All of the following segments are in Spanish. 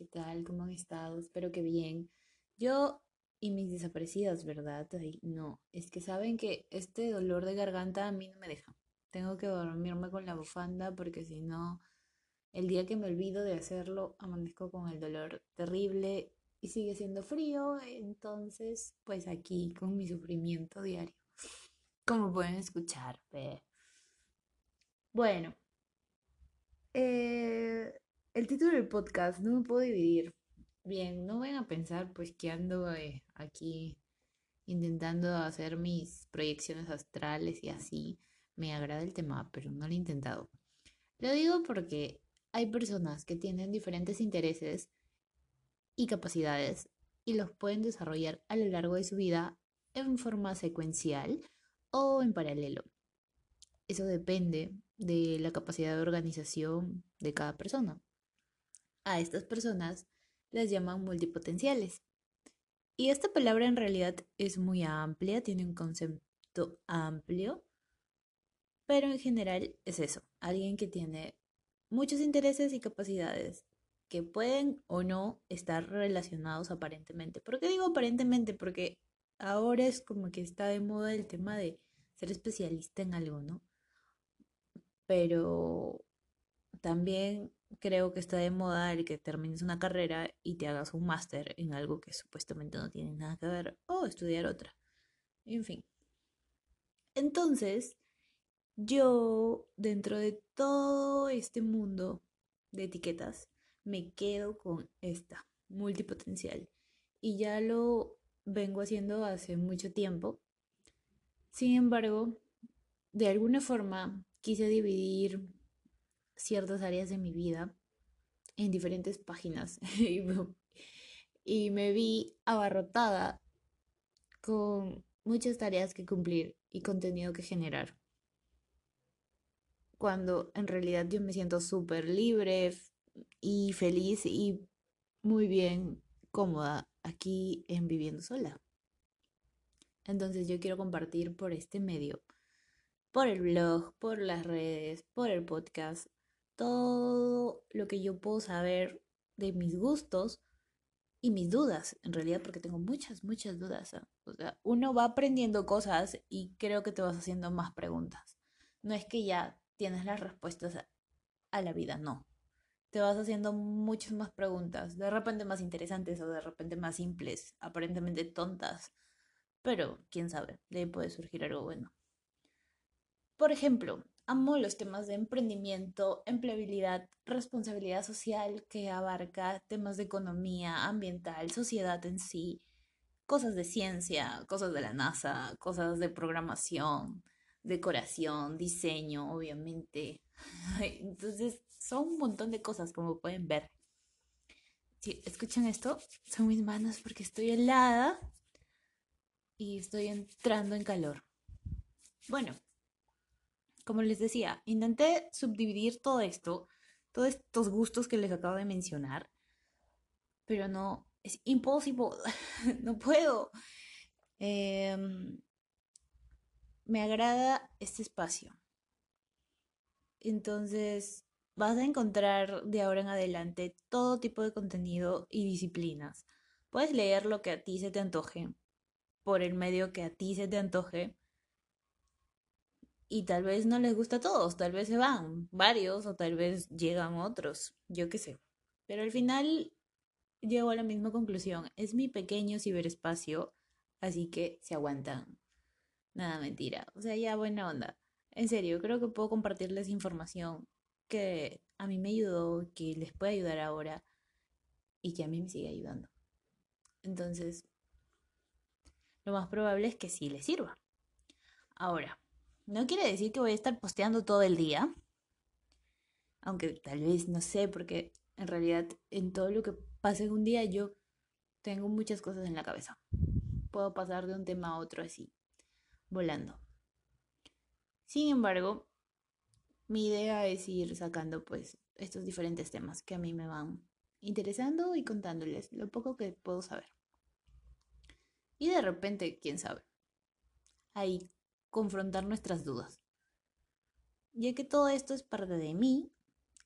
¿qué tal? ¿Cómo han estado? Espero que bien. Yo y mis desaparecidas, ¿verdad? no, es que saben que este dolor de garganta a mí no me deja. Tengo que dormirme con la bufanda porque si no, el día que me olvido de hacerlo, amanezco con el dolor terrible y sigue siendo frío. Entonces, pues aquí con mi sufrimiento diario. Como pueden escuchar. Bueno, eh, el título del podcast no me puedo dividir. Bien, no vayan a pensar pues que ando eh, aquí intentando hacer mis proyecciones astrales y así. Me agrada el tema, pero no lo he intentado. Lo digo porque hay personas que tienen diferentes intereses y capacidades y los pueden desarrollar a lo largo de su vida en forma secuencial o en paralelo. Eso depende de la capacidad de organización de cada persona. A estas personas las llaman multipotenciales. Y esta palabra en realidad es muy amplia, tiene un concepto amplio, pero en general es eso, alguien que tiene muchos intereses y capacidades que pueden o no estar relacionados aparentemente. ¿Por qué digo aparentemente? Porque ahora es como que está de moda el tema de ser especialista en algo, ¿no? pero también creo que está de moda el que termines una carrera y te hagas un máster en algo que supuestamente no tiene nada que ver o estudiar otra. En fin. Entonces, yo dentro de todo este mundo de etiquetas me quedo con esta, multipotencial. Y ya lo vengo haciendo hace mucho tiempo. Sin embargo, de alguna forma quise dividir ciertas áreas de mi vida en diferentes páginas y, me, vi abarrotada con muchas tareas que cumplir y contenido que generar. Cuando en realidad yo me siento súper libre y feliz y muy bien cómoda aquí en viviendo sola. Entonces yo quiero compartir por este medio por el blog, por las redes, por el podcast, todo lo que yo puedo saber de mis gustos y mis dudas, en realidad, porque tengo muchas, muchas dudas. ¿ah? O sea, uno va aprendiendo cosas y creo que te vas haciendo más preguntas. No es que ya tienes las respuestas a la vida, no. Te vas haciendo muchas más preguntas, de repente más interesantes o de repente más simples, aparentemente tontas. Pero quién sabe, de ahí puede surgir algo bueno. Por ejemplo, amo los temas de emprendimiento, empleabilidad, responsabilidad social que abarca temas de economía, ambiental, sociedad en sí, cosas de ciencia, cosas de la NASA, cosas de programación, decoración, diseño, obviamente. Entonces, son un montón de cosas como pueden ver. Si escuchan esto, son mis manos porque estoy helada y estoy entrando en calor. Bueno, como les decía, intenté subdividir todo esto, todos estos gustos que les acabo de mencionar, pero no, es imposible, no puedo. Em, me agrada este espacio. Entonces, vas a encontrar de ahora en adelante todo tipo de contenido y disciplinas. Puedes leer lo que a ti se te antoje, por el medio que a ti se te antoje, y tal vez no les gusta a todos, tal vez se van varios o tal vez llegan otros, yo qué sé. Pero al final llego a la misma conclusión, es mi pequeño ciberespacio, así que se aguantan. Nada, mentira. O sea, ya buena onda. En serio, creo que puedo compartirles información que a mí me ayudó, que les puede ayudar ahora y que a mí me sigue ayudando. Entonces, lo más probable es que sí les sirva. Ahora, no quiere decir que voy a estar posteando todo el día. Aunque tal vez, no sé, porque en realidad en todo lo que pase en un día yo tengo muchas cosas en la cabeza. Puedo pasar de un tema a otro así, volando. Sin embargo, mi idea es ir sacando pues estos diferentes temas que a mí me van interesando y contándoles lo poco que puedo saber. Y de repente, quién sabe, ahí confrontar nuestras dudas. Ya que todo esto es parte de mí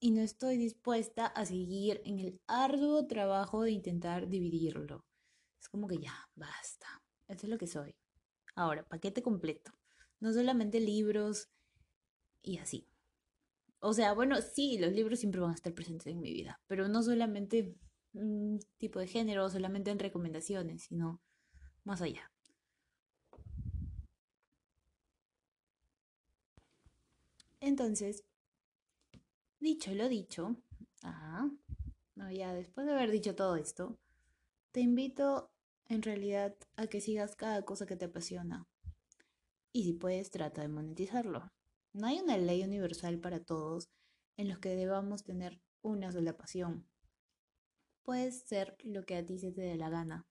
y no estoy dispuesta a seguir en el arduo trabajo de intentar dividirlo. Es como que ya, basta. Esto es lo que soy. Ahora, paquete completo. No solamente libros y así. O sea, bueno, sí, los libros siempre van a estar presentes en mi vida, pero no solamente un tipo de género, solamente en recomendaciones, sino más allá. Entonces, dicho lo dicho, ah, no, ya después de haber dicho todo esto, te invito en realidad a que sigas cada cosa que te apasiona. Y si puedes, trata de monetizarlo. No hay una ley universal para todos en los que debamos tener una sola pasión. Puedes ser lo que a ti se te dé la gana.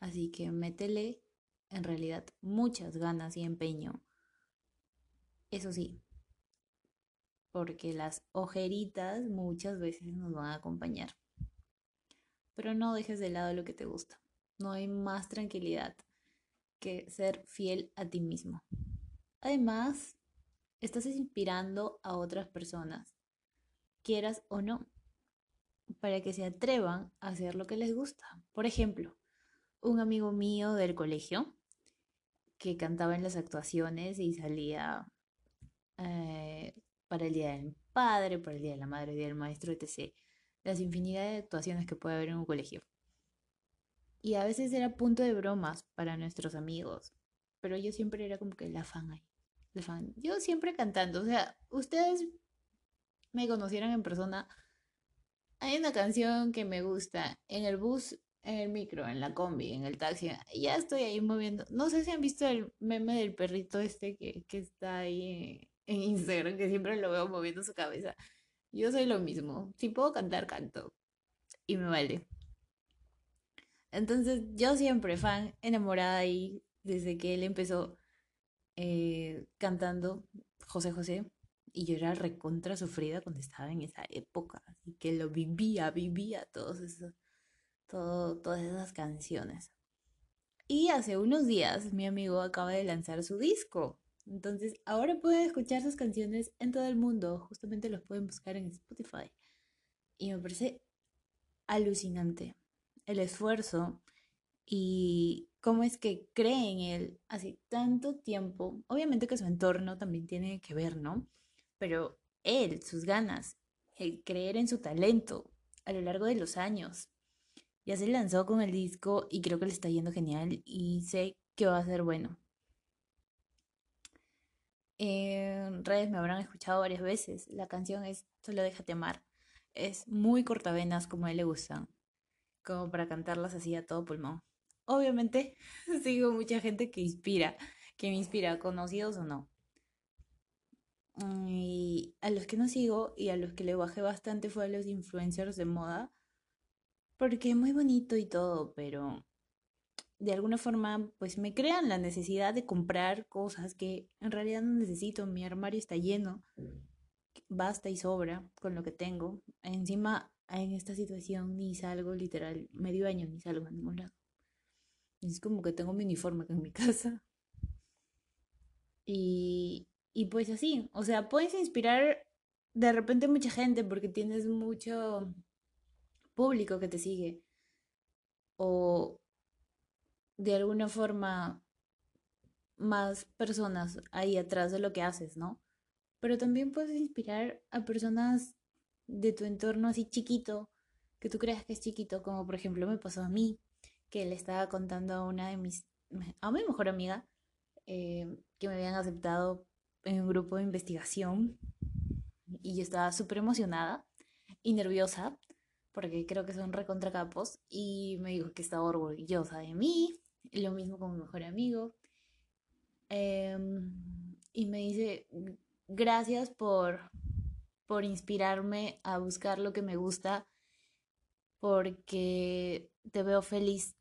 Así que métele en realidad muchas ganas y empeño. Eso sí, porque las ojeritas muchas veces nos van a acompañar. Pero no dejes de lado lo que te gusta. No hay más tranquilidad que ser fiel a ti mismo. Además, estás inspirando a otras personas, quieras o no, para que se atrevan a hacer lo que les gusta. Por ejemplo, un amigo mío del colegio que cantaba en las actuaciones y salía eh, para el Día del Padre, para el Día de la Madre, el Día del Maestro, etc. Las infinidad de actuaciones que puede haber en un colegio. Y a veces era punto de bromas para nuestros amigos. Pero yo siempre era como que la fan ahí. La fan. Yo siempre cantando. O sea, ustedes me conocieron en persona. Hay una canción que me gusta. En el bus, en el micro, en la combi, en el taxi. Ya estoy ahí moviendo. No sé si han visto el meme del perrito este que, que está ahí en Instagram, que siempre lo veo moviendo su cabeza. Yo soy lo mismo. Si puedo cantar, canto. Y me vale. Entonces yo siempre fan, enamorada ahí, desde que él empezó eh, cantando José José, y yo era recontra sufrida cuando estaba en esa época, así que lo vivía, vivía todos esos, todo, todas esas canciones. Y hace unos días mi amigo acaba de lanzar su disco. Entonces ahora pueden escuchar sus canciones en todo el mundo. Justamente los pueden buscar en Spotify. Y me parece alucinante el esfuerzo y cómo es que cree en él hace tanto tiempo. Obviamente que su entorno también tiene que ver, ¿no? Pero él, sus ganas, el creer en su talento a lo largo de los años. Ya se lanzó con el disco y creo que le está yendo genial y sé que va a ser bueno. En redes me habrán escuchado varias veces. La canción es Solo déjate amar. Es muy cortavenas como a él le gustan como para cantarlas así a todo pulmón. Obviamente sigo mucha gente que inspira, que me inspira, conocidos o no. Y a los que no sigo y a los que le bajé bastante fue a los influencers de moda, porque es muy bonito y todo, pero de alguna forma pues me crean la necesidad de comprar cosas que en realidad no necesito, mi armario está lleno, basta y sobra con lo que tengo. Encima en esta situación ni salgo literal medio año, ni salgo a ningún lado. Es como que tengo mi uniforme en mi casa. Y, y pues así, o sea, puedes inspirar de repente mucha gente porque tienes mucho público que te sigue. O de alguna forma más personas ahí atrás de lo que haces, ¿no? Pero también puedes inspirar a personas de tu entorno así chiquito, que tú creas que es chiquito, como por ejemplo me pasó a mí, que le estaba contando a una de mis, a mi mejor amiga, eh, que me habían aceptado en un grupo de investigación y yo estaba súper emocionada y nerviosa porque creo que son recontra capos y me dijo que estaba orgullosa de mí, lo mismo con mi mejor amigo. Em, y me dice, gracias por, por inspirarme a buscar lo que me gusta, porque te veo feliz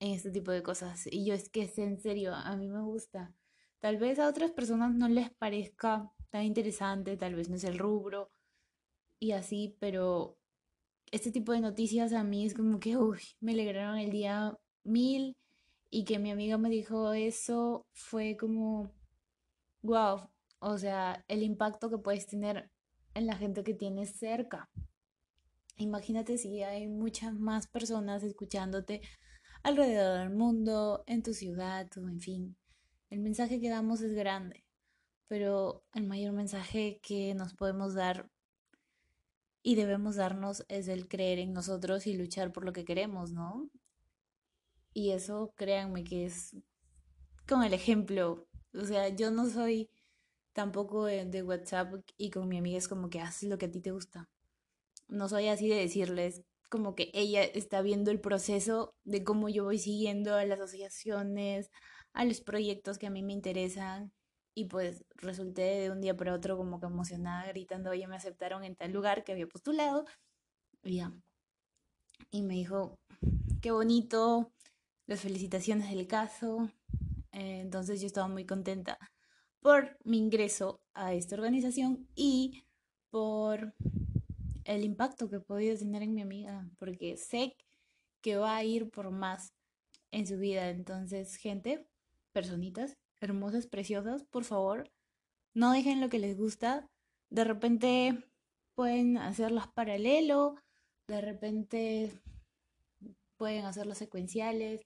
en este tipo de cosas. Y yo es que en serio, a mí me gusta. Tal vez a otras personas no les parezca tan interesante, tal vez no es el rubro y así, pero este tipo de noticias a mí es como que, uy, me alegraron el día mil y que mi amiga me dijo eso fue como, wow, o sea, el impacto que puedes tener en la gente que tienes cerca. Imagínate si hay muchas más personas escuchándote alrededor del mundo, en tu ciudad, en fin. El mensaje que damos es grande, pero el mayor mensaje que nos podemos dar y debemos darnos es el creer en nosotros y luchar por lo que queremos, ¿no? Y eso, créanme que es con el ejemplo. O sea, yo no soy tampoco de, WhatsApp y con mi amiga es como que haces lo que a ti te gusta. No soy así de decirles como que ella está viendo el proceso de cómo yo voy siguiendo a las asociaciones, a los proyectos que a mí me interesan y pues resulté de un día para otro como que emocionada, gritando, oye, me aceptaron en tal lugar que había postulado. Y ya. Y me dijo, qué bonito, las felicitaciones del caso. Eh, entonces yo estaba muy contenta por mi ingreso a esta organización y por el impacto que he podido tener en mi amiga, porque sé que va a ir por más en su vida. Entonces, gente, personitas, hermosas, preciosas, por favor, no dejen lo que les gusta. De repente pueden hacerlas paralelo, de repente pueden hacerlas secuenciales,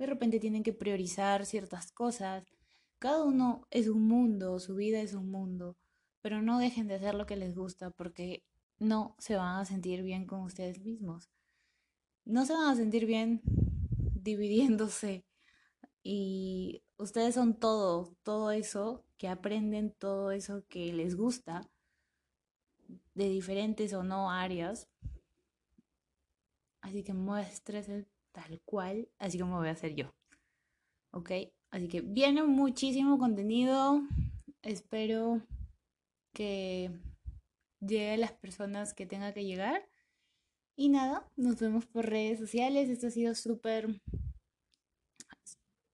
de repente tienen que priorizar ciertas cosas. Cada uno es un mundo, su vida es un mundo, pero no dejen de hacer lo que les gusta porque no se van a sentir bien con ustedes mismos. No se van a sentir bien dividiéndose y ustedes son todo, todo eso que aprenden, todo eso que les gusta de diferentes o no áreas. Así que muéstrese tal cual, así como voy a hacer yo. ¿Ok? Así que viene muchísimo contenido. Espero que llegue a las personas que tenga que llegar. Y nada, nos vemos por redes sociales. Esto ha sido súper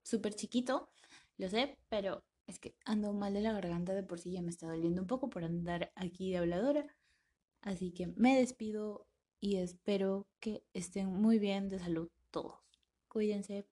súper chiquito, lo sé, pero es que ando mal de la garganta de por sí ya me está doliendo un poco por andar aquí de habladora. Así que me despido y espero que estén muy bien de salud todos. Cuídense.